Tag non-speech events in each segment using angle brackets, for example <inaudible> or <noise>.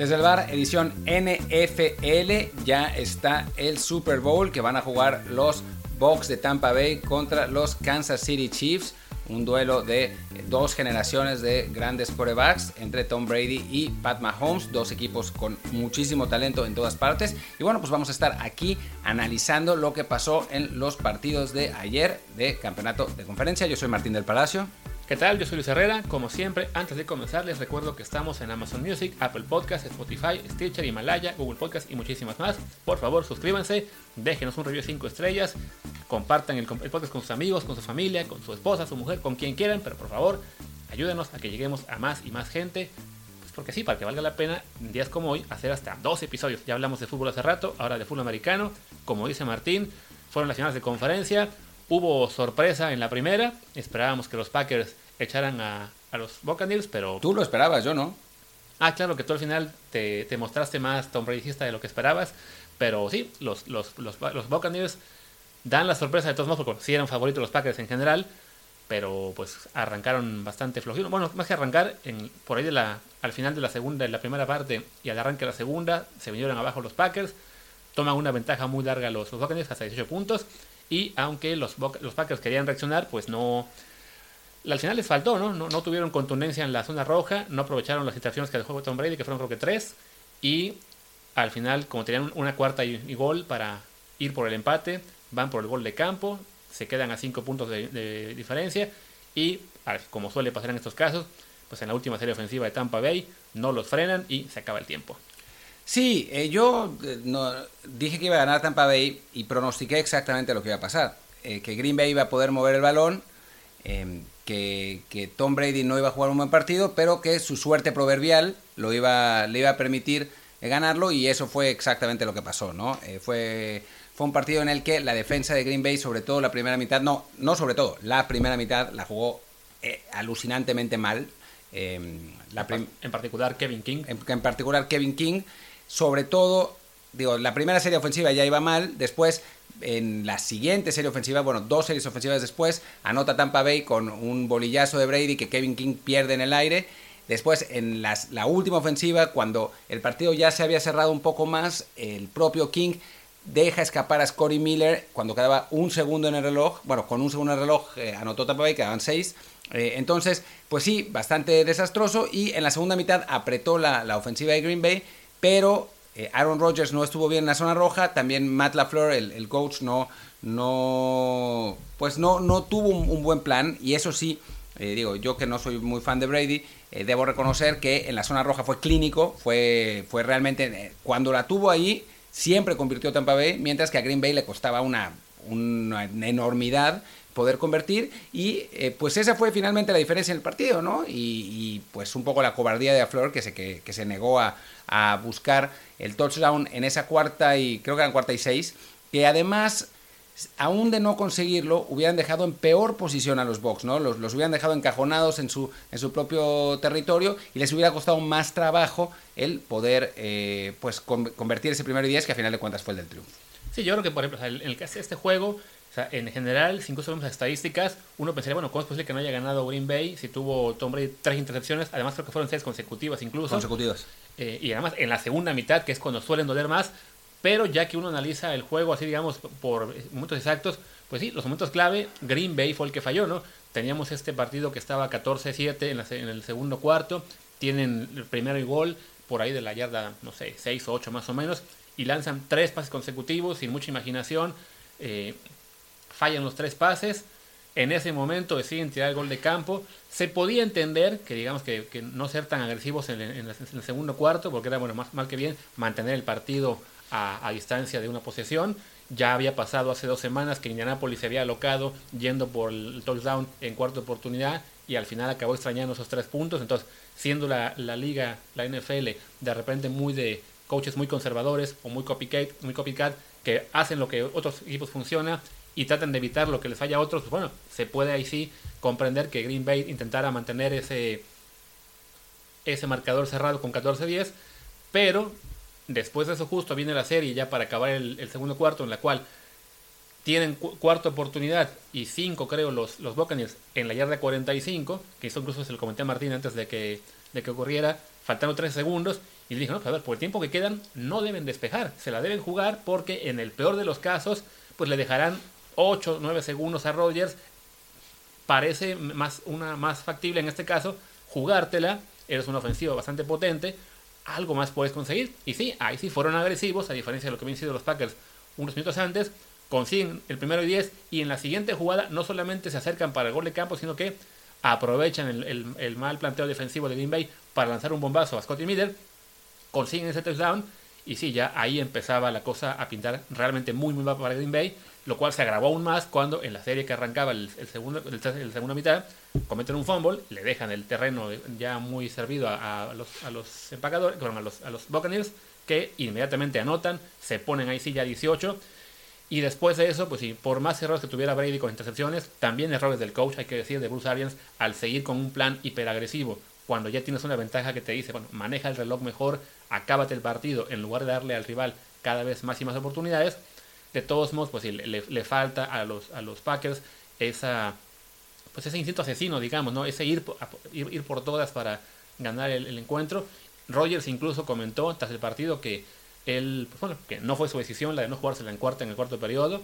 Desde el bar, edición NFL, ya está el Super Bowl que van a jugar los Bucks de Tampa Bay contra los Kansas City Chiefs. Un duelo de dos generaciones de grandes quarterbacks entre Tom Brady y Pat Mahomes, dos equipos con muchísimo talento en todas partes. Y bueno, pues vamos a estar aquí analizando lo que pasó en los partidos de ayer de campeonato de conferencia. Yo soy Martín del Palacio. ¿Qué tal? Yo soy Luis Herrera. Como siempre, antes de comenzar, les recuerdo que estamos en Amazon Music, Apple Podcasts, Spotify, Stitcher, Himalaya, Google Podcasts y muchísimas más. Por favor, suscríbanse, déjenos un review 5 estrellas, compartan el, podcast con sus amigos, con su familia, con su esposa, su mujer, con quien quieran, pero por favor, ayúdenos a que lleguemos a más y más gente. Pues porque sí, para que valga la pena, en días como hoy, hacer hasta dos episodios. Ya hablamos de fútbol hace rato, ahora de fútbol americano. Como dice Martín, fueron las finales de conferencia. Hubo sorpresa en la primera. Esperábamos que los Packers echaran a, los Buccaneers, pero... Tú lo esperabas, yo no. Ah, claro, que tú al final te, mostraste más Tom Bradyista de lo que esperabas. Pero sí, los, los, los, los Buccaneers dan la sorpresa de todos modos, porque sí eran favoritos los Packers en general. Pero pues arrancaron bastante flojitos. Bueno, más que arrancar, en, por ahí de la, al final de la segunda, en la primera parte y al arranque de la segunda, se vinieron abajo los Packers. Toman una ventaja muy larga los, los Buccaneers, hasta 18 puntos. Y aunque los, los Packers querían reaccionar, pues no. Al final les faltó, ¿no? ¿no? tuvieron contundencia en la zona roja, no aprovecharon las situaciones que dejó Tom Brady, que fueron creo que tres. Y al final, como tenían una cuarta y, gol para ir por el empate, van por el gol de campo, se quedan a cinco puntos de, diferencia. Y como suele pasar en estos casos, pues en la última serie ofensiva de Tampa Bay no los frenan y se acaba el tiempo. Sí, eh, yo eh, no, dije que iba a ganar Tampa Bay y pronostiqué exactamente lo que iba a pasar. Eh, que Green Bay iba a poder mover el balón, em, que, Tom Brady no iba a jugar un buen partido, pero que su suerte proverbial lo iba, le iba a permitir ganarlo y eso fue exactamente lo que pasó, ¿no? fue, fue un partido en el que la defensa de Green Bay, sobre todo la primera mitad, no, no sobre todo, la primera mitad la jugó alucinantemente mal. Em, en particular Kevin King. en particular Kevin King sobre todo, digo, la primera serie ofensiva ya iba mal, después en la siguiente serie ofensiva, bueno, dos series ofensivas después, anota Tampa Bay con un bolillazo de Brady que Kevin King pierde en el aire. Después, en la última ofensiva, cuando el partido ya se había cerrado un poco más, el propio King deja escapar a Scotty Miller cuando quedaba un segundo en el reloj. Bueno, con un segundo en el reloj eh, anotó Tampa Bay, quedaban seis. Eh, entonces, pues sí, bastante desastroso. Y en la segunda mitad apretó la, la ofensiva de Green Bay pero eh, Aaron Rodgers no estuvo bien en la zona roja, también Matt LaFleur, el, coach, no, no, pues no, no tuvo un, buen plan. Y eso sí, eh, digo, yo que no soy muy fan de Brady, eh, debo reconocer que en la zona roja fue clínico, fue, fue realmente, cuando la tuvo ahí, siempre convirtió Tampa Bay, mientras que a Green Bay le costaba una enormidad poder convertir y pues esa fue finalmente la diferencia en el partido, ¿no? Y, pues un poco la cobardía de Flor que se, que, se negó a, buscar el touchdown en esa cuarta y creo que eran cuarta y seis, que además aún de no conseguirlo, hubieran dejado en peor posición a los Bucks, ¿no? Los, los hubieran dejado encajonados en su, en su propio territorio y les hubiera costado más trabajo el poder eh, pues convertir ese primer y diez que a final de cuentas fue el del triunfo. Sí, yo creo que por ejemplo, en el caso de este juego, o sea, en general, si incluso vemos las estadísticas, uno pensaría, bueno, ¿cómo es posible que no haya ganado Green Bay si tuvo Tom Brady tres intercepciones? Además, creo que fueron seis consecutivas incluso. Consecutivas. Eh, y además, en la segunda mitad, que es cuando suelen doler más, pero ya que uno analiza el juego así, digamos, por momentos exactos, pues sí, los momentos clave, Green Bay fue el que falló, ¿no? Teníamos este partido que estaba 14-7 en, en, el segundo cuarto, tienen el primero y gol por ahí de la yarda, no sé, 6 o 8 más o menos, y lanzan tres pases consecutivos sin mucha imaginación. Eh, fallan los tres pases, en ese momento deciden tirar el gol de campo. Se podía entender que, digamos, que, no ser tan agresivos en, el segundo cuarto, porque era, bueno, más mal que bien mantener el partido a, distancia de una posesión. Ya había pasado hace dos semanas que Indianapolis se había alocado yendo por el touchdown en cuarta oportunidad y al final acabó extrañando esos tres puntos. Entonces, siendo la, la liga, la NFL, de repente muy de coaches muy conservadores o muy copycat, muy copycat que hacen lo que otros equipos funciona y tratan de evitar lo que les falla a otros, pues bueno, se puede ahí sí comprender que Green Bay intentara mantener ese, ese marcador cerrado con 14-10, pero después de eso justo viene la serie ya para acabar el, segundo cuarto en la cual tienen cuarta oportunidad y cinco creo los, los Buccaneers en la yarda 45, que eso incluso se lo comenté a Martín antes de que, de que ocurriera, faltando 3 segundos Y le dijo, no, pues a ver, por el tiempo que quedan, no deben despejar, se la deben jugar porque en el peor de los casos, pues le dejarán 8, 9 segundos a Rodgers. Parece más, una, más factible en este caso jugártela, eres un ofensivo bastante potente, algo más puedes conseguir. Y sí, ahí sí fueron agresivos, a diferencia de lo que habían sido los Packers unos minutos antes, consiguen el primero y 10 y en la siguiente jugada no solamente se acercan para el gol de campo, sino que aprovechan el, mal planteo defensivo de Green Bay para lanzar un bombazo a Scotty Miller, consiguen ese touchdown y sí, ya ahí empezaba la cosa a pintar realmente muy muy mal para Green Bay, lo cual se agravó aún más cuando en la serie que arrancaba el, segundo, el, segunda mitad cometen un fumble, le dejan el terreno ya muy servido a, los, a los empacadores, a los, a los Buccaneers, que inmediatamente anotan, se ponen ahí sí ya 18 y después de eso, pues sí, por más errores que tuviera Brady con intercepciones, también errores del coach, hay que decir, de Bruce Arians, al seguir con un plan hiperagresivo. Cuando ya tienes una ventaja que te dice, bueno, maneja el reloj mejor, acábate el partido, en lugar de darle al rival cada vez más y más oportunidades, de todos modos, pues sí, le, falta a los, a los Packers esa, pues ese instinto asesino, digamos, ¿no? Ese ir, ir, por todas para ganar el, encuentro. Rogers incluso comentó tras el partido que él, pues bueno, que no fue su decisión la de no jugársela en cuarta en el cuarto periodo,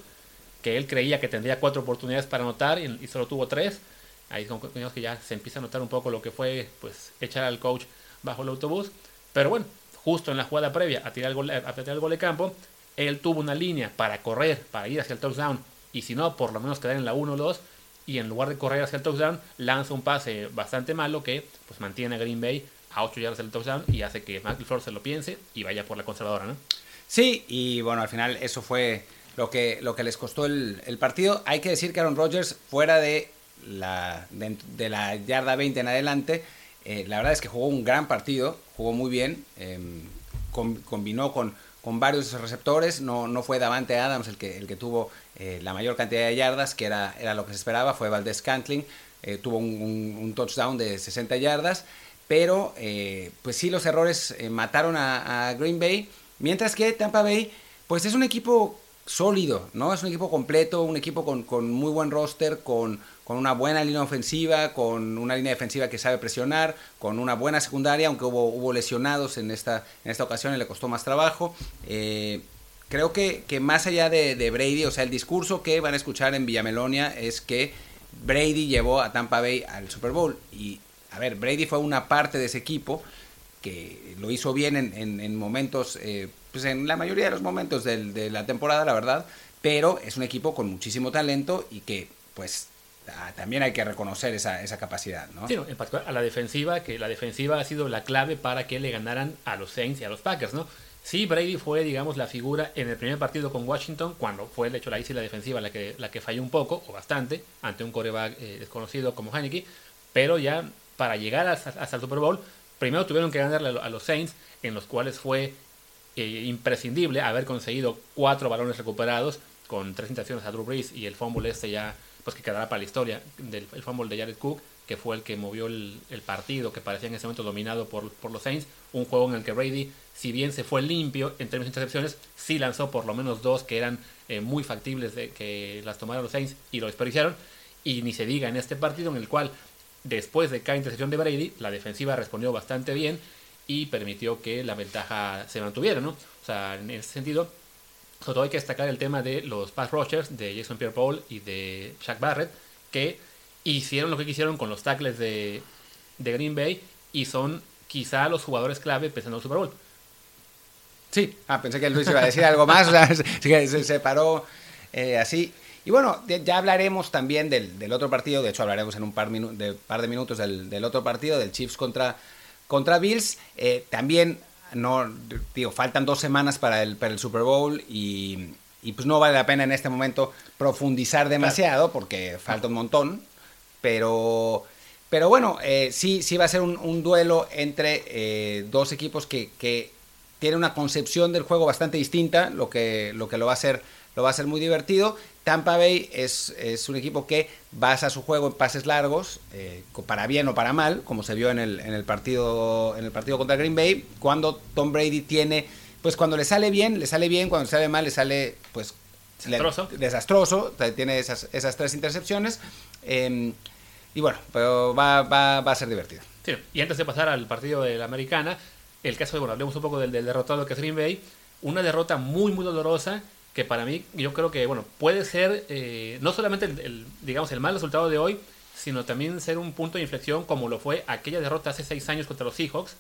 que él creía que tendría cuatro oportunidades para anotar y, solo tuvo tres. Ahí son que ya se empieza a notar un poco lo que fue pues echar al coach bajo el autobús. Pero bueno, justo en la jugada previa a tirar el gol, a tirar el gol de campo, él tuvo una línea para correr, para ir hacia el touchdown, y si no, por lo menos quedar en la 1 o 2, y en lugar de correr hacia el touchdown, lanza un pase bastante malo que pues mantiene a Green Bay a 8 yardas del touchdown y hace que McFlor se lo piense y vaya por la conservadora, ¿no? Sí, y bueno, al final eso fue lo que, lo que les costó el, partido. Hay que decir que Aaron Rodgers, fuera de la, de, la yarda 20 en adelante, eh, la verdad es que jugó un gran partido, jugó muy bien, em, combinó con, con varios receptores, no, no fue Davante Adams el que, el que tuvo eh, la mayor cantidad de yardas, que era, era lo que se esperaba, fue Valdez Cantling, eh, tuvo un, touchdown de 60 yardas pero pues sí, los errores mataron a, Green Bay, mientras que Tampa Bay, pues es un equipo sólido, ¿no? Es un equipo completo, un equipo con, muy buen roster, con, una buena línea ofensiva, con una línea defensiva que sabe presionar, con una buena secundaria, aunque hubo, hubo lesionados en esta, en esta ocasión y le costó más trabajo. Eh, creo que, que, más allá de, Brady, o sea, el discurso que van a escuchar en Villamelonia es que Brady llevó a Tampa Bay al Super Bowl y a ver, Brady fue una parte de ese equipo que lo hizo bien en, momentos, eh, pues en la mayoría de los momentos de la temporada, la verdad, pero es un equipo con muchísimo talento y que, pues, ah, también hay que reconocer esa, esa capacidad, ¿no? Sí, en particular a la defensiva, que la defensiva ha sido la clave para que le ganaran a los Saints y a los Packers, ¿no? Sí, Brady fue, digamos, la figura en el primer partido con Washington, cuando fue, de hecho, la la defensiva la que, la que falló un poco, o bastante, ante un coreback eh, desconocido como Heineke, pero ya para llegar hasta, el Super Bowl, primero tuvieron que ganarle a los Saints, en los cuales fue eh, imprescindible haber conseguido cuatro balones recuperados con tres intenciones a Drew Brees y el fumble este ya, pues que quedará para la historia, del, el fumble de Jared Cook, que fue el que movió el, partido, que parecía en ese momento dominado por, por, los Saints. Un juego en el que Brady, si bien se fue limpio en términos de intercepciones, sí lanzó por lo menos dos que eran eh, muy factibles de que las tomaran los Saints y lo desperdiciaron. Y ni se diga en este partido en el cual Después de cada intercepción de Brady, la defensiva respondió bastante bien y permitió que la ventaja se mantuviera, ¿no? O sea, en ese sentido, sobre todo hay que destacar el tema de los pass rushers de Jason Pierre-Paul y de Shaq Barrett, que hicieron lo que quisieron con los tackles de, Green Bay y son quizá los jugadores clave pensando en el Super Bowl. Sí, ah, pensé que Luis iba a decir algo más, <laughs> se, separó eh, así. Y bueno, ya hablaremos también del, otro partido, de hecho hablaremos en un par, de, par de minutos del, otro partido, del Chiefs contra, contra Bills. Eh, también, no, digo, faltan dos semanas para el, para el Super Bowl y, pues no vale la pena en este momento profundizar demasiado porque falta un montón, pero... Pero bueno, eh, sí, sí va a ser un, duelo entre eh, dos equipos que, que tienen una concepción del juego bastante distinta, lo que lo, que lo va a hacer lo va a ser muy divertido. Tampa Bay es, es un equipo que basa su juego en pases largos, eh, para bien o para mal, como se vio en el, en el, partido, en el partido contra Green Bay, cuando Tom Brady tiene, pues cuando le sale bien, le sale bien, cuando le sale mal, le sale pues desastroso, desastroso tiene esas, esas tres intercepciones. Em, y bueno, pero va, va, va, a ser divertido. Sí, y antes de pasar al partido de la americana, el caso de, bueno, hablemos un poco del, derrotado que es Green Bay, una derrota muy, muy dolorosa que para mí yo creo que, bueno, puede ser eh, no solamente el, digamos, el mal resultado de hoy, sino también ser un punto de inflexión como lo fue aquella derrota hace seis años contra los Seahawks,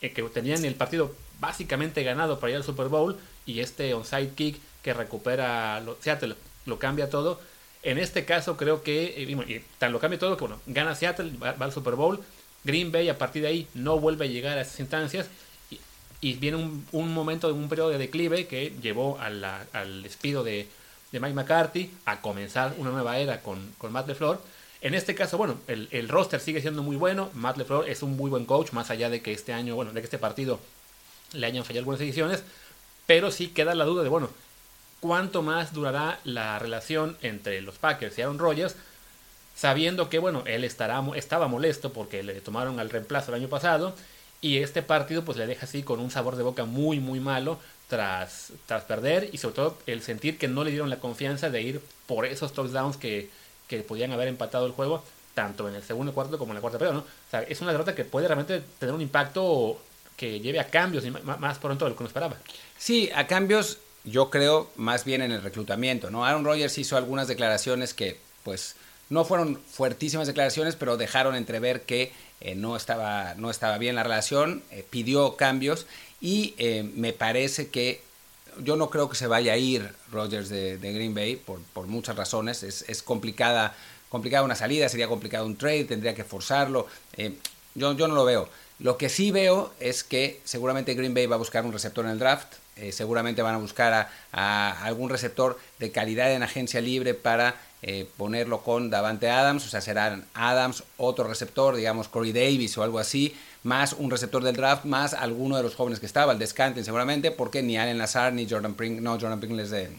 eh, que tenían el partido básicamente ganado para ir al Super Bowl y este onside kick que recupera lo, Seattle lo cambia todo. En este caso creo que, eh, y tan lo cambia todo que bueno, gana Seattle, va, al Super Bowl, Green Bay a partir de ahí no vuelve a llegar a esas instancias y, viene un, un, momento de un periodo de declive que llevó al despido de, de, Mike McCarthy a comenzar una nueva era con, con Matt LeFleur. En este caso, bueno, el, el, roster sigue siendo muy bueno. Matt LeFleur es un muy buen coach, más allá de que este año, bueno, de que este partido le hayan fallado algunas decisiones. Pero sí queda la duda de, bueno, ¿cuánto más durará la relación entre los Packers y Aaron Rodgers? Sabiendo que, bueno, él estará, estaba molesto porque le tomaron al reemplazo el año pasado. Y este partido, pues le deja así con un sabor de boca muy, muy malo tras, tras perder. Y sobre todo el sentir que no le dieron la confianza de ir por esos touchdowns que que podían haber empatado el juego tanto en el segundo cuarto como en la cuarta periodo, ¿no? O sea, es una derrota que puede realmente tener un impacto que lleve a cambios más pronto de lo que uno esperaba. Sí, a cambios yo creo más bien en el reclutamiento, ¿no? Aaron Rodgers hizo algunas declaraciones que, pues, no fueron fuertísimas declaraciones, pero dejaron entrever que eh, no, estaba, no estaba bien la relación, eh, pidió cambios y eh, me parece que yo no creo que se vaya a ir Rogers de, Green Bay por, por, muchas razones. Es, es, complicada, complicada una salida, sería complicado un trade, tendría que forzarlo. Yo, yo no lo veo. Lo que sí veo es que seguramente Green Bay va a buscar un receptor en el draft. Seguramente van a buscar a, algún receptor de calidad en agencia libre para eh, ponerlo con Davante Adams. O sea, serán Adams, otro receptor, digamos Corey Davis o algo así más un receptor del draft, más alguno de los jóvenes que estaba, el descanten seguramente, porque ni Allen Lazar, ni Jordan Pring, no, Jordan Pringles de,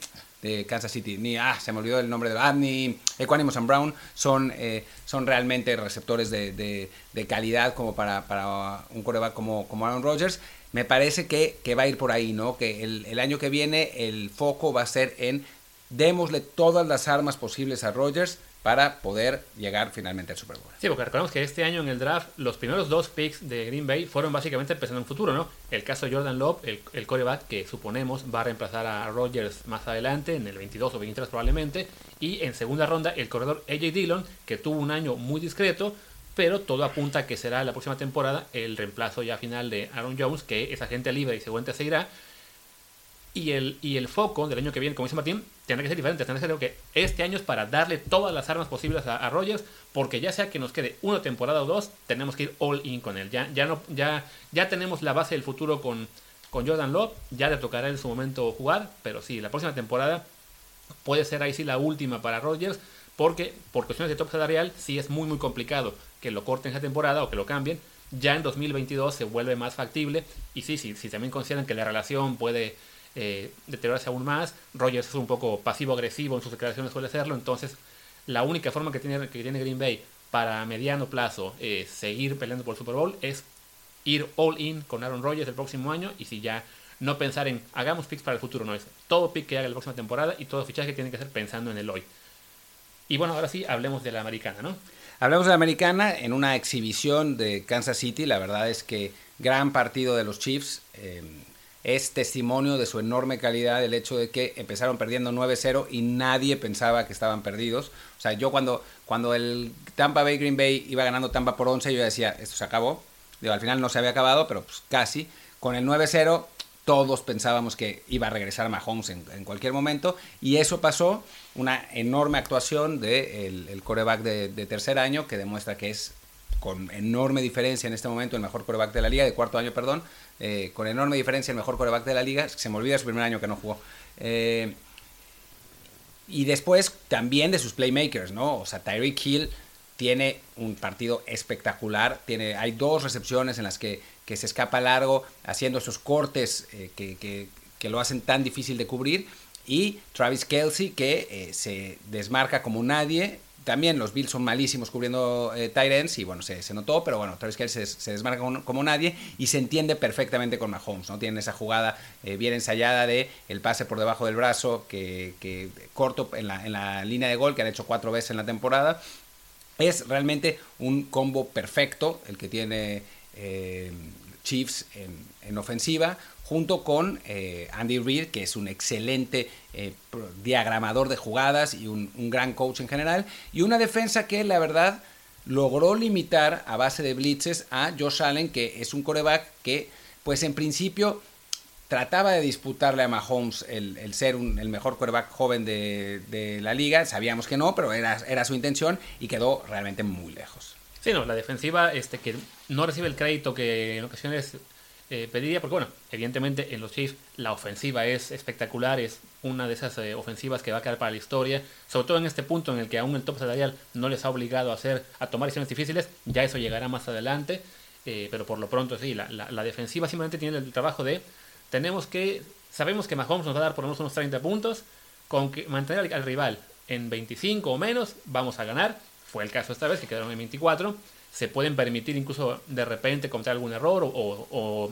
de Kansas City, ni, ah, se me olvidó el nombre de ah, ni Equanimous and Brown, son, eh, son realmente receptores de, de, calidad como para, para un coreback como, como Aaron Rodgers. Me parece que, que va a ir por ahí, ¿no? Que el, el año que viene el foco va a ser en démosle todas las armas posibles a Rodgers para poder llegar finalmente al Super Bowl. Sí, porque recordemos que este año en el draft los primeros dos picks de Green Bay fueron básicamente pensando en un futuro, ¿no? El caso de Jordan Love, el, el coreback que suponemos va a reemplazar a Rodgers más adelante, en el 22 o 23 probablemente, y en segunda ronda el corredor AJ Dillon, que tuvo un año muy discreto, pero todo apunta a que será la próxima temporada el reemplazo ya final de Aaron Jones, que es agente libre y seguramente seguirá. Y el, y el foco del año que viene, como dice Martín, tendrá que ser diferente. Tendrá que ser que este año es para darle todas las armas posibles a, Rogers, porque ya sea que nos quede una temporada o dos, tenemos que ir all in con él. Ya, ya, ya tenemos la base del futuro con, con Jordan Love, ya le tocará en su momento jugar, pero sí, la próxima temporada puede ser ahí sí la última para Rogers, porque por cuestiones de top salarial sí es muy muy complicado que lo corten esa temporada o que lo cambien. Ya en 2022 se vuelve más factible y sí, sí, si también consideran que la relación puede eh, deteriorarse aún más. Rogers es un poco pasivo-agresivo en sus declaraciones, suele serlo. Entonces, la única forma que tiene, que tiene Green Bay para mediano plazo eh, seguir peleando por el Super Bowl es ir all in con Aaron Rodgers el próximo año y si ya no pensar en hagamos picks para el futuro, no es todo pick que haga la próxima temporada y todo fichaje que tiene que hacer pensando en el hoy. Y bueno, ahora sí, hablemos de la americana, ¿no? Hablemos de la americana en una exhibición de Kansas City. La verdad es que gran partido de los Chiefs. Eh, es testimonio de su enorme calidad el hecho de que empezaron perdiendo 9-0 y nadie pensaba que estaban perdidos. O sea, yo cuando, cuando el Tampa Bay Green Bay iba ganando Tampa por 11, yo decía, esto se acabó. Digo, al final no se había acabado, pero pues casi. Con el 9-0 todos pensábamos que iba a regresar Mahomes en, cualquier momento y eso pasó, una enorme actuación del de el coreback de tercer año que demuestra que es con enorme diferencia en este momento el mejor coreback de la liga, de cuarto año, perdón, eh, con enorme diferencia el mejor coreback de la liga, se me olvida su primer año que no jugó. Eh, y después también de sus playmakers, ¿no? O sea, Tyreek Hill tiene un partido espectacular, tiene, hay dos recepciones en las que, que se escapa largo, haciendo esos cortes eh, que, que, que, lo hacen tan difícil de cubrir, y Travis Kelsey que se desmarca como nadie, también los Bills son malísimos cubriendo eh, y bueno, se, notó, pero bueno, Travis Kelce se, se desmarca como, nadie y se entiende perfectamente con Mahomes, ¿no? Tienen esa jugada eh, bien ensayada de el pase por debajo del brazo, que, que corto en la, en la línea de gol, que han hecho cuatro veces en la temporada. Es realmente un combo perfecto el que tiene eh, Chiefs en, ofensiva, junto con eh, Andy Reid, que es un excelente eh, diagramador de jugadas y un, gran coach en general, y una defensa que la verdad logró limitar a base de blitzes a Josh Allen, que es un coreback que, pues en principio, trataba de disputarle a Mahomes el, ser el mejor coreback joven de, la liga. Sabíamos que no, pero era su intención y quedó realmente muy lejos. Sí, no, la defensiva este, que no recibe el crédito que en ocasiones eh, pediría, porque bueno, evidentemente en los Chiefs la ofensiva es espectacular, es una de esas eh, ofensivas que va a quedar para la historia, sobre todo en este punto en el que aún el top salarial no les ha obligado a hacer, a tomar decisiones difíciles, ya eso llegará más adelante, eh, pero por lo pronto sí, la, la, defensiva simplemente tiene el trabajo de, tenemos que, sabemos que Mahomes nos va a dar por lo menos unos 30 puntos, con que mantener al rival en 25 o menos, vamos a ganar, fue el caso esta vez, que quedaron en 24. Se pueden permitir incluso de repente cometer algún error o,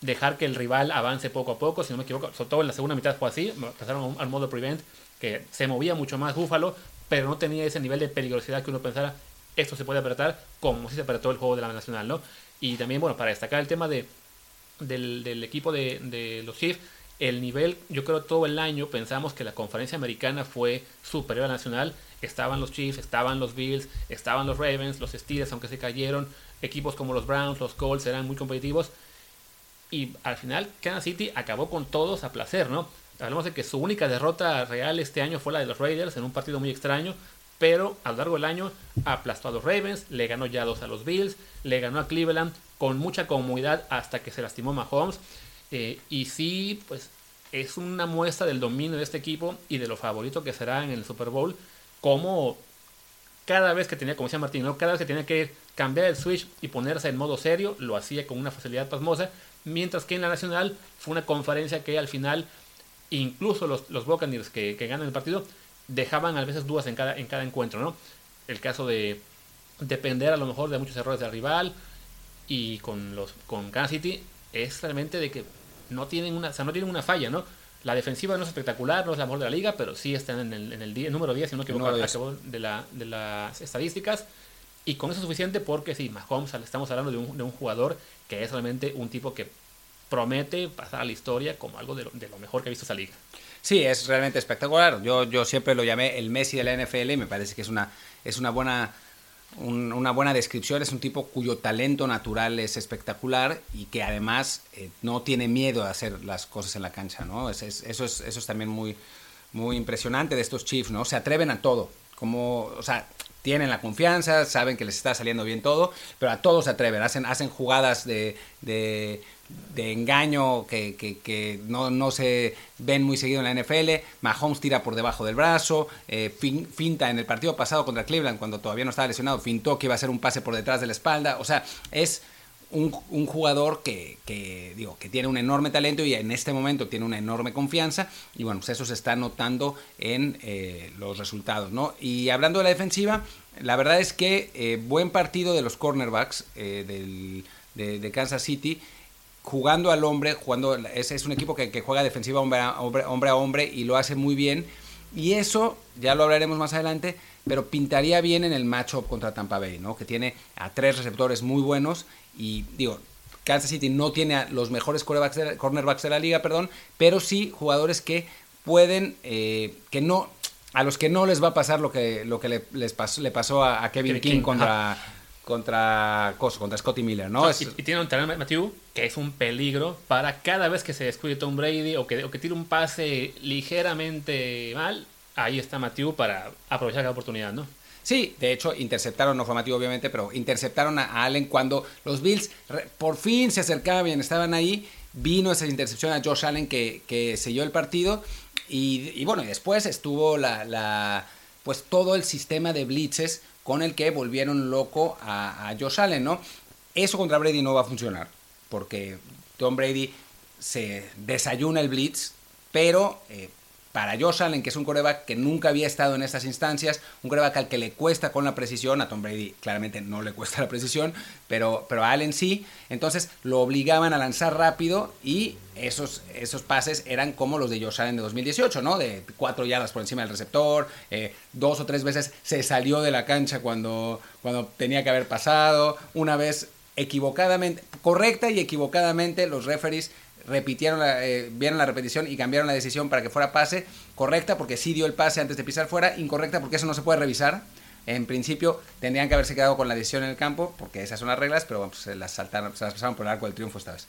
dejar que el rival avance poco a poco, si no me equivoco. Sobre todo en la segunda mitad fue así. Pasaron al modo prevent, que se movía mucho más Búfalo, pero no tenía ese nivel de peligrosidad que uno pensara, esto se puede apretar como si se apretó el juego de la Nacional, ¿no? Y también, bueno, para destacar el tema de, del, equipo de, de los Chiefs, el nivel, yo creo todo el año pensamos que la conferencia americana fue superior a la nacional. Estaban los Chiefs, estaban los Bills, estaban los Ravens, los Steelers, aunque se cayeron. Equipos como los Browns, los Colts eran muy competitivos. Y al final, Kansas City acabó con todos a placer, ¿no? Hablamos de que su única derrota real este año fue la de los Raiders en un partido muy extraño, pero a lo largo del año aplastó a los Ravens, le ganó ya dos a los Bills, le ganó a Cleveland con mucha comodidad hasta que se lastimó Mahomes. Eh, y sí, pues es una muestra del dominio de este equipo y de lo favorito que será en el Super Bowl, como cada vez que tenía, como decía Martín, cada vez que tenía que cambiar el switch y ponerse en modo serio, lo hacía con una facilidad pasmosa, mientras que en la Nacional fue una conferencia que al final, incluso los, los Buccaneers que, que ganan el partido, dejaban a veces dudas en cada, en cada encuentro, ¿no? El caso de depender a lo mejor de muchos errores del rival y con los con Kansas City es realmente de que no tienen una, o no tienen una falla, ¿no? La defensiva no es espectacular, no es la mejor de la liga, pero sí están en el, en el, número 10, si no me equivoco, de, la, de las estadísticas. Y con eso es suficiente porque sí, Mahomes, estamos hablando de un, de un jugador que es realmente un tipo que promete pasar a la historia como algo de lo, de lo, mejor que ha visto esa liga. Sí, es realmente espectacular. Yo, yo siempre lo llamé el Messi de la NFL y me parece que es una, es una buena una buena descripción. Es un tipo cuyo talento natural es espectacular y que además eh, no tiene miedo de hacer las cosas en la cancha, ¿no? eso, es, eso es también muy, muy impresionante de estos Chiefs, ¿no? Se atreven a todo. Como, o sea, tienen la confianza, saben que les está saliendo bien todo, pero a todos se atreven, hacen, hacen jugadas de, de, engaño que, que, no, no, se ven muy seguido en la NFL. Mahomes tira por debajo del brazo, eh, finta en el partido pasado contra Cleveland, cuando todavía no estaba lesionado, fintó que iba a ser un pase por detrás de la espalda. O sea, es un, jugador que, digo, que tiene un enorme talento y en este momento tiene una enorme confianza y bueno, pues eso se está notando en eh, los resultados, ¿no? Y hablando de la defensiva, la verdad es que eh, buen partido de los cornerbacks eh, de, Kansas City jugando al hombre, jugando, es, es un equipo que, juega defensiva hombre hombre, hombre a hombre y lo hace muy bien y eso, ya lo hablaremos más adelante, pero pintaría bien en el matchup contra Tampa Bay, ¿no? Que tiene a tres receptores muy buenos y digo, Kansas City no tiene a los mejores cornerbacks de la liga, perdón, pero sí jugadores que pueden, eh, que no, a los que no les va a pasar lo que, lo que le, les pasó, le pasó a, Kevin King, contra, contra, contra Scotty Miller, ¿no? y, tiene un talento Matthew que es un peligro para cada vez que se descuide Tom Brady o que, o que tire un pase ligeramente mal, ahí está Matthew para aprovechar la oportunidad, ¿no? Sí, de hecho, interceptaron, no Matthew obviamente, pero interceptaron a Allen cuando los Bills por fin se acercaban y estaban ahí. Vino esa intercepción a Josh Allen que, selló el partido. Y, y bueno, después estuvo la, pues todo el sistema de blitzes con el que volvieron loco a, Josh Allen, ¿no? Eso contra Brady no va a funcionar, porque Tom Brady se desayuna el blitz, pero eh, para Josh Allen, que es un coreback que nunca había estado en estas instancias, un coreback al que le cuesta con la precisión, a Tom Brady claramente no le cuesta la precisión, pero, pero a Allen sí, entonces lo obligaban a lanzar rápido y esos, esos pases eran como los de Josh Allen de 2018, ¿no? De cuatro yardas por encima del receptor, eh, dos o tres veces se salió de la cancha cuando, cuando tenía que haber pasado, una vez equivocadamente, correcta y equivocadamente los referees repitieron la, eh, vieron la repetición y cambiaron la decisión para que fuera pase, correcta porque sí dio el pase antes de pisar fuera, incorrecta porque eso no se puede revisar. En principio tendrían que haberse quedado con la decisión en el campo, porque esas son las reglas, pero bueno, pues se las saltaron, se las pasaron por el arco del triunfo esta vez.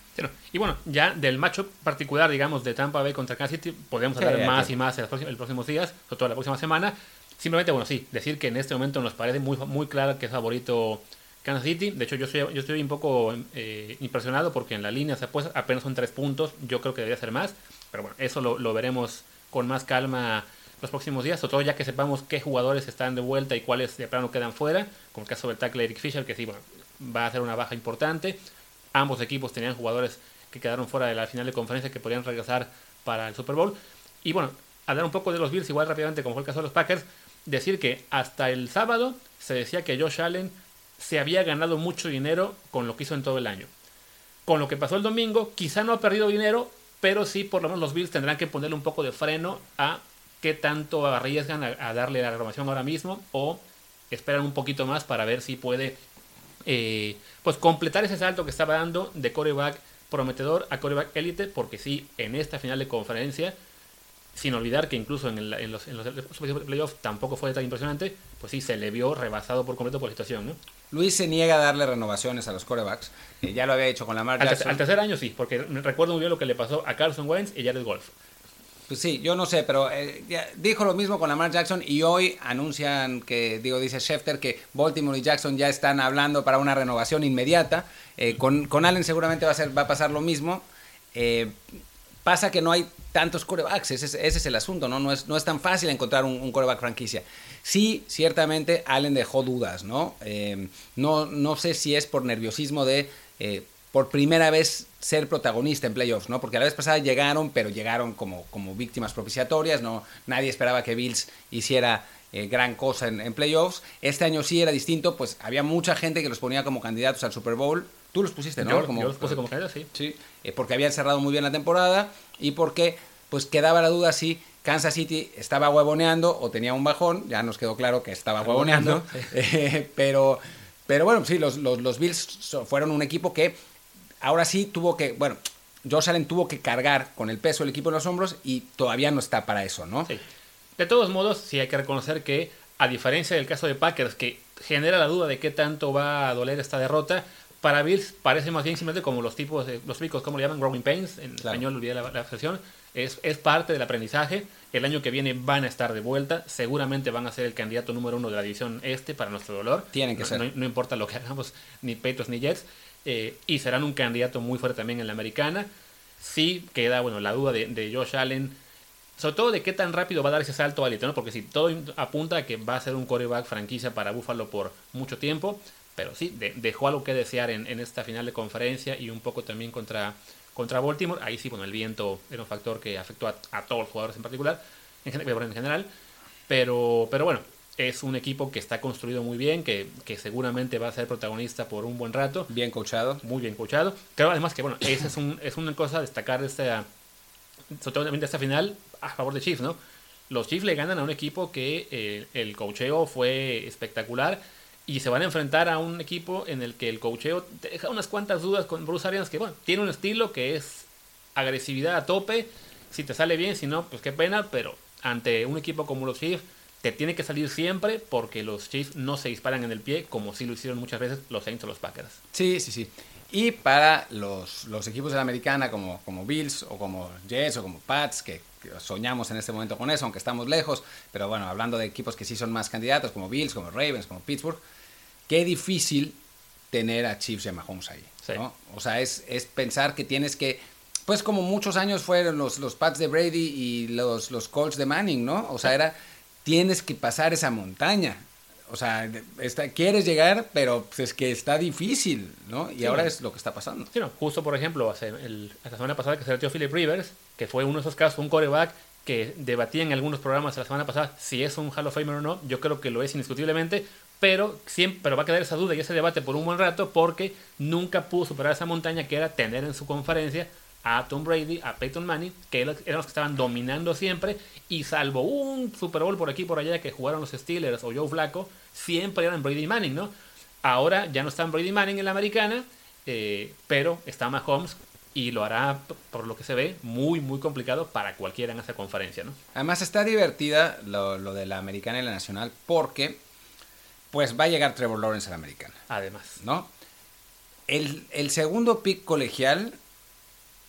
Y bueno, ya del macho particular, digamos, de Tampa Bay contra Kansas City, podemos hablar Sí, más y más en los próximos, en los próximos días, sobre todo la próxima semana. Simplemente, bueno, sí, decir que en este momento nos parece muy, muy claro que es favorito Kansas City. De hecho, yo estoy, yo estoy un poco eh, impresionado porque en la línea se apuesta apenas son tres puntos. Yo creo que debería ser más. Pero bueno, eso lo, lo veremos con más calma los próximos días, sobre todo ya que sepamos qué jugadores están de vuelta y cuáles de plano quedan fuera, como el caso del tackle Eric Fisher, que sí, bueno, va a ser una baja importante. Ambos equipos tenían jugadores que quedaron fuera de la final de conferencia que podrían regresar para el Super Bowl. Y bueno, hablar un poco de los Bills, igual rápidamente, como fue el caso de los Packers, decir que hasta el sábado se decía que Josh Allen se había ganado mucho dinero con lo que hizo en todo el año. Con lo que pasó el domingo, quizá no ha perdido dinero, pero sí por lo menos los Bills tendrán que ponerle un poco de freno a qué tanto arriesgan a, a darle la renovación ahora mismo o esperan un poquito más para ver si puede eh, pues completar ese salto que estaba dando de coreback prometedor a coreback élite, porque sí, en esta final de conferencia, sin olvidar que incluso en, el- los, en los playoffs tampoco fue tan impresionante, pues sí, se le vio rebasado por completo por la situación, ¿no? Luis se niega a darle renovaciones a los corebacks, que ya lo había hecho con Al, Jackson. tercer- al tercer año sí, porque recuerdo muy bien lo que le pasó a Carson Wentz y Jared Golf. Pues sí, yo no sé, pero eh, dijo lo mismo con Lamar Jackson y hoy anuncian que, digo, dice Schefter que Baltimore y Jackson ya están hablando para una renovación inmediata. Eh, con, con Allen seguramente va a, ser, va a pasar lo mismo. Eh, pasa que no hay tantos corebacks, ese es, ese es el asunto, ¿no? Es, no es tan fácil encontrar un, un coreback franquicia. Sí, ciertamente Allen dejó dudas, ¿no? Eh, no, no sé si es por nerviosismo de eh, por primera vez ser protagonista en playoffs, ¿no? Porque la vez pasada llegaron, pero llegaron como, como víctimas propiciatorias, ¿no? Nadie esperaba que Bills hiciera eh, gran cosa en playoffs. Este año sí era distinto, pues había mucha gente que los ponía como candidatos al Super Bowl. Tú los pusiste, ¿no? Yo, Como- yo los puse como candidato, sí. Sí, eh, porque habían cerrado muy bien la temporada y porque pues quedaba la duda si Kansas City estaba huevoneando o tenía un bajón, ya nos quedó claro que estaba huevoneando, <laughs> eh, pero, pero bueno, sí, los, los, los Bills fueron un equipo que ahora sí tuvo que, bueno, Josh Allen tuvo que cargar con el peso del equipo en los hombros y todavía no está para eso, ¿no? Sí. De todos modos, sí hay que reconocer que, a diferencia del caso de Packers, que genera la duda de qué tanto va a doler esta derrota, para Bills parece más bien simplemente como los tipos, de, los ricos, como le llaman, growing pains, en Claro. español olvidé la, la expresión, es, es parte del aprendizaje. El año que viene van a estar de vuelta, seguramente van a ser el candidato número uno de la división este para nuestro dolor. Tienen que no, ser. No, no importa lo que <laughs> hagamos, ni Patriots ni Jets, eh, y serán un candidato muy fuerte también en la americana. Sí queda, bueno, la duda de, de Josh Allen, sobre todo de qué tan rápido va a dar ese salto a élite, ¿no? Porque si todo apunta a que va a ser un coreback franquicia para Buffalo por mucho tiempo, pero sí, de- dejó algo que desear en, en esta final de conferencia y un poco también contra, contra Baltimore. Ahí sí, bueno, el viento era un factor que afectó a, a todos los jugadores en particular, en, gen- en general, pero, pero bueno, es un equipo que está construido muy bien, que, que seguramente va a ser protagonista por un buen rato Bien coachado. muy bien coachado. Creo además que, bueno, esa es, un, es una cosa a destacar de esta, de esta final a favor de Chiefs, ¿no? Los Chiefs le ganan a un equipo que eh, el coacheo fue espectacular y se van a enfrentar a un equipo en el que el coacheo deja unas cuantas dudas con Bruce Arians, que, bueno, tiene un estilo que es agresividad a tope, si te sale bien, si no, pues qué pena, pero ante un equipo como los Chiefs te tiene que salir siempre porque los Chiefs no se disparan en el pie como sí lo hicieron muchas veces los Saints o los Packers. Sí, sí, sí. Y para los, los equipos de la americana como, como Bills o como Jets o como Pats, que soñamos en este momento con eso, aunque estamos lejos, pero bueno, hablando de equipos que sí son más candidatos, como Bills, como Ravens, como Pittsburgh, qué difícil tener a Chiefs y a Mahomes ahí. Sí. ¿no? O sea, es, es pensar que tienes que, pues como muchos años fueron los, los Pats de Brady y los, los Colts de Manning, ¿no? O sea, era, tienes que pasar esa montaña. O sea, está, quieres llegar, pero pues, es que está difícil, ¿no? Y Sí, ahora es lo que está pasando. Sí, no, justo por ejemplo, hace el- la semana pasada que se retiró Philip Rivers, que fue uno de esos casos, un coreback que debatía en algunos programas la semana pasada si es un Hall of Famer o no. Yo creo que lo es indiscutiblemente, pero siempre va a quedar esa duda y ese debate por un buen rato porque nunca pudo superar esa montaña que era tener en su conferencia a Tom Brady, a Peyton Manning, que eran los que estaban dominando siempre, y salvo un Super Bowl por aquí y por allá que jugaron los Steelers o Joe Flacco, siempre eran Brady y Manning, ¿no? Ahora ya no está Brady Manning en la americana, eh, pero está Mahomes y lo hará, por lo que se ve, muy, muy complicado para cualquiera en esa conferencia, ¿no? Además está divertida lo de la americana y la nacional porque pues va a llegar Trevor Lawrence a la americana, Además. ¿no? El, el segundo pick colegial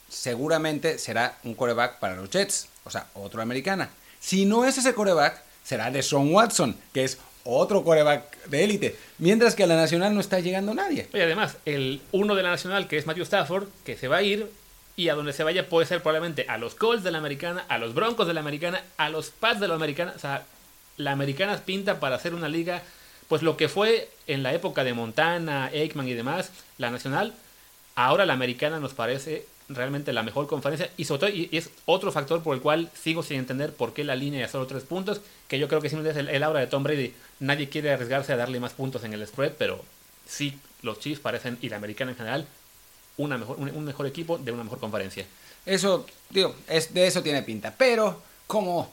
seguramente será un coreback para los Jets, o sea, otro americana. Si no es ese coreback, será de Sean Watson, que es otro coreback de élite. Mientras que a la nacional no está llegando nadie. Y además, el uno de la nacional, que es Matthew Stafford, que se va a ir y a donde se vaya puede ser probablemente a los Colts de la americana, a los Broncos de la americana, a los Pats de la americana. O sea, la americana pinta para hacer una liga, pues lo que fue en la época de Montana, Aikman y demás, la nacional. Ahora la americana nos parece realmente la mejor conferencia y sobre todo es otro factor por el cual sigo sin entender por qué la línea es solo tres puntos, que yo creo que simplemente es el, el aura de Tom Brady. Nadie quiere arriesgarse a darle más puntos en el spread, pero sí los Chiefs parecen, y la americana en general, una mejor, un, un mejor equipo de una mejor conferencia. Eso, digo, es, de eso tiene pinta. Pero, como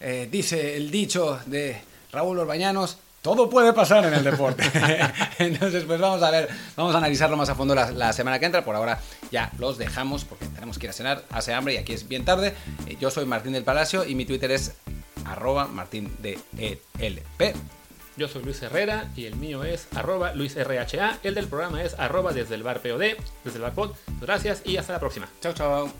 eh, dice el dicho de Raúl Orbañanos, todo puede pasar en el deporte. <laughs> Entonces, pues vamos a ver, vamos a analizarlo más a fondo la, la, semana que entra. Por ahora ya los dejamos porque tenemos que ir a cenar, hace hambre y aquí es bien tarde. Eh, yo soy Martín del Palacio y mi Twitter es arroba martindelp. Yo soy Luis Herrera y el mío es arroba luisrha. El del programa es arroba desde el bar POD, desde el bar pod. Gracias y hasta la próxima. Chao, chao.